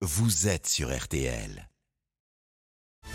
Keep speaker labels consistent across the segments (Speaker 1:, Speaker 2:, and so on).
Speaker 1: vous êtes sur RTL.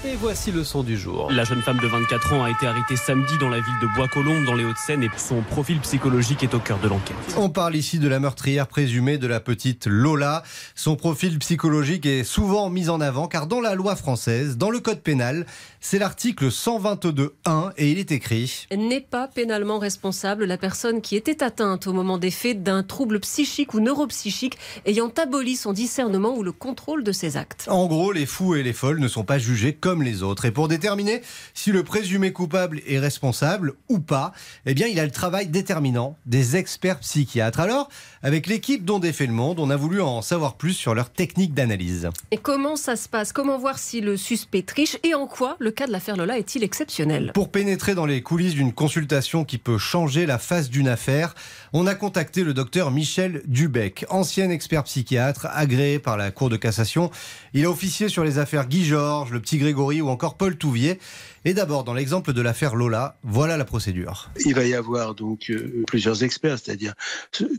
Speaker 2: Et voici le son du jour.
Speaker 3: La jeune femme de 24 ans a été arrêtée samedi dans la ville de Bois-Colombes, dans les Hauts-de-Seine, et son profil psychologique est au cœur de l'enquête.
Speaker 2: On parle ici de la meurtrière présumée de la petite Lola. Son profil psychologique est souvent mis en avant car dans la loi française, dans le code pénal, c'est l'article 122.1 et il est écrit
Speaker 4: N'est pas pénalement responsable la personne qui était atteinte au moment des faits d'un trouble psychique ou neuropsychique ayant aboli son discernement ou le contrôle de ses actes.
Speaker 2: En gros, les fous et les folles ne sont pas jugés comme les autres. Et pour déterminer si le présumé coupable est responsable ou pas, eh bien, il a le travail déterminant des experts psychiatres. Alors, avec l'équipe dont défait le monde, on a voulu en savoir plus sur leur technique d'analyse.
Speaker 4: Et comment ça se passe? Comment voir si le suspect triche? Et en quoi le cas de l'affaire Lola est-il exceptionnel?
Speaker 2: Pour pénétrer dans les coulisses d'une consultation qui peut changer la face d'une affaire, on a contacté le docteur Michel Dubec, ancien expert psychiatre agréé par la Cour de cassation. Il a officié sur les affaires Guy Georges, le petit Grégory ou encore Paul Touvier. Et d'abord, dans l'exemple de l'affaire Lola, voilà la procédure.
Speaker 5: Il va y avoir donc euh, plusieurs experts, c'est-à-dire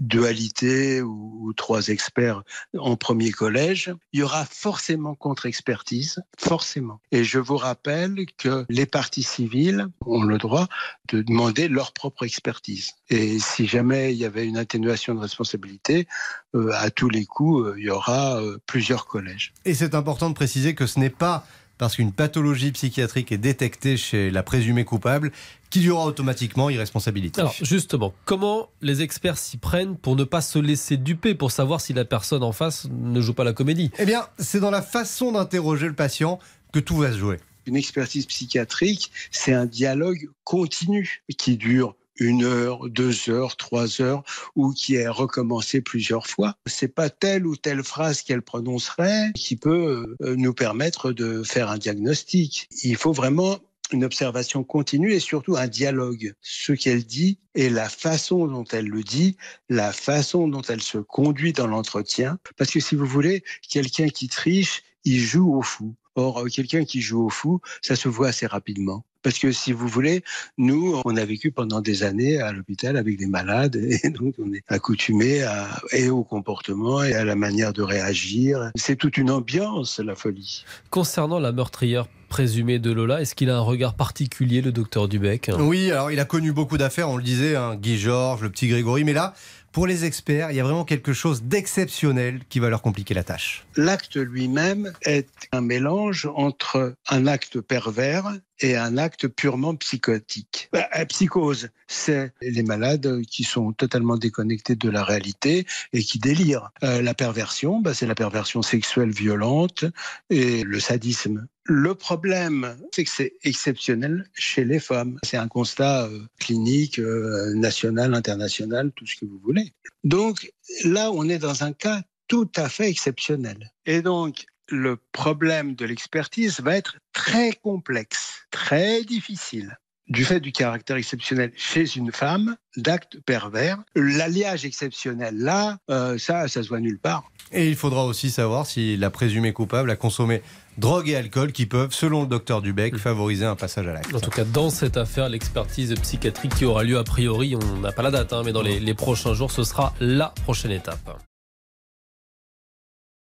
Speaker 5: dualité ou, ou, trois experts en premier collège. Il y aura forcément contre-expertise, forcément. Et je vous rappelle que les parties civiles ont le droit de demander leur propre expertise. Et si jamais il y avait une atténuation de responsabilité, euh, à tous les coups, euh, il y aura euh, plusieurs collèges.
Speaker 2: Et c'est important de préciser que ce n'est pas parce qu'une pathologie psychiatrique est détectée chez la présumée coupable qu'il y aura automatiquement irresponsabilité.
Speaker 6: Alors justement, comment les experts s'y prennent pour ne pas se laisser duper, pour savoir si la personne en face ne joue pas la comédie?
Speaker 2: Eh bien, c'est dans la façon d'interroger le patient que tout va se jouer.
Speaker 5: Une expertise psychiatrique, c'est un dialogue continu qui dure une heure, deux heures, trois heures, ou qui est recommencé plusieurs fois. C'est pas telle ou telle phrase qu'elle prononcerait qui peut euh, nous permettre de faire un diagnostic. Il faut vraiment une observation continue et surtout un dialogue. Ce qu'elle dit et la façon dont elle le dit, la façon dont elle se conduit dans l'entretien. Parce que si vous voulez, quelqu'un qui triche, il joue au fou. Or, quelqu'un qui joue au fou, ça se voit assez rapidement. Parce que si vous voulez, nous, on a vécu pendant des années à l'hôpital avec des malades et donc on est accoutumé et au comportement et à la manière de réagir. C'est toute une ambiance, la folie.
Speaker 6: Concernant la meurtrière présumée de Lola, est-ce qu'il a un regard particulier, le docteur Dubec?
Speaker 2: Oui, alors il a connu beaucoup d'affaires, on le disait, hein, Guy Georges, le petit Grégory, mais là, pour les experts, il y a vraiment quelque chose d'exceptionnel qui va leur compliquer la tâche.
Speaker 5: L'acte lui-même est un mélange entre un acte pervers et un acte purement psychotique. La psychose, c'est les malades qui sont totalement déconnectés de la réalité et qui délirent. Euh, la perversion, bah, c'est la perversion sexuelle violente et le sadisme. Le problème, c'est que c'est exceptionnel chez les femmes. C'est un constat euh, clinique, euh, national, international, tout ce que vous voulez. Donc là, on est dans un cas tout à fait exceptionnel. Et donc, le problème de l'expertise va être très complexe, très difficile. Du fait du caractère exceptionnel chez une femme, d'actes pervers, l'alliage exceptionnel là, euh, ça, ça se voit nulle part.
Speaker 2: Et il faudra aussi savoir si la présumée coupable a consommé drogue et alcool qui peuvent, selon le docteur Dubec, favoriser un passage à l'acte.
Speaker 6: En tout cas, dans cette affaire, l'expertise psychiatrique qui aura lieu a priori, on n'a pas la date, hein, mais dans les, les prochains jours, ce sera la prochaine étape.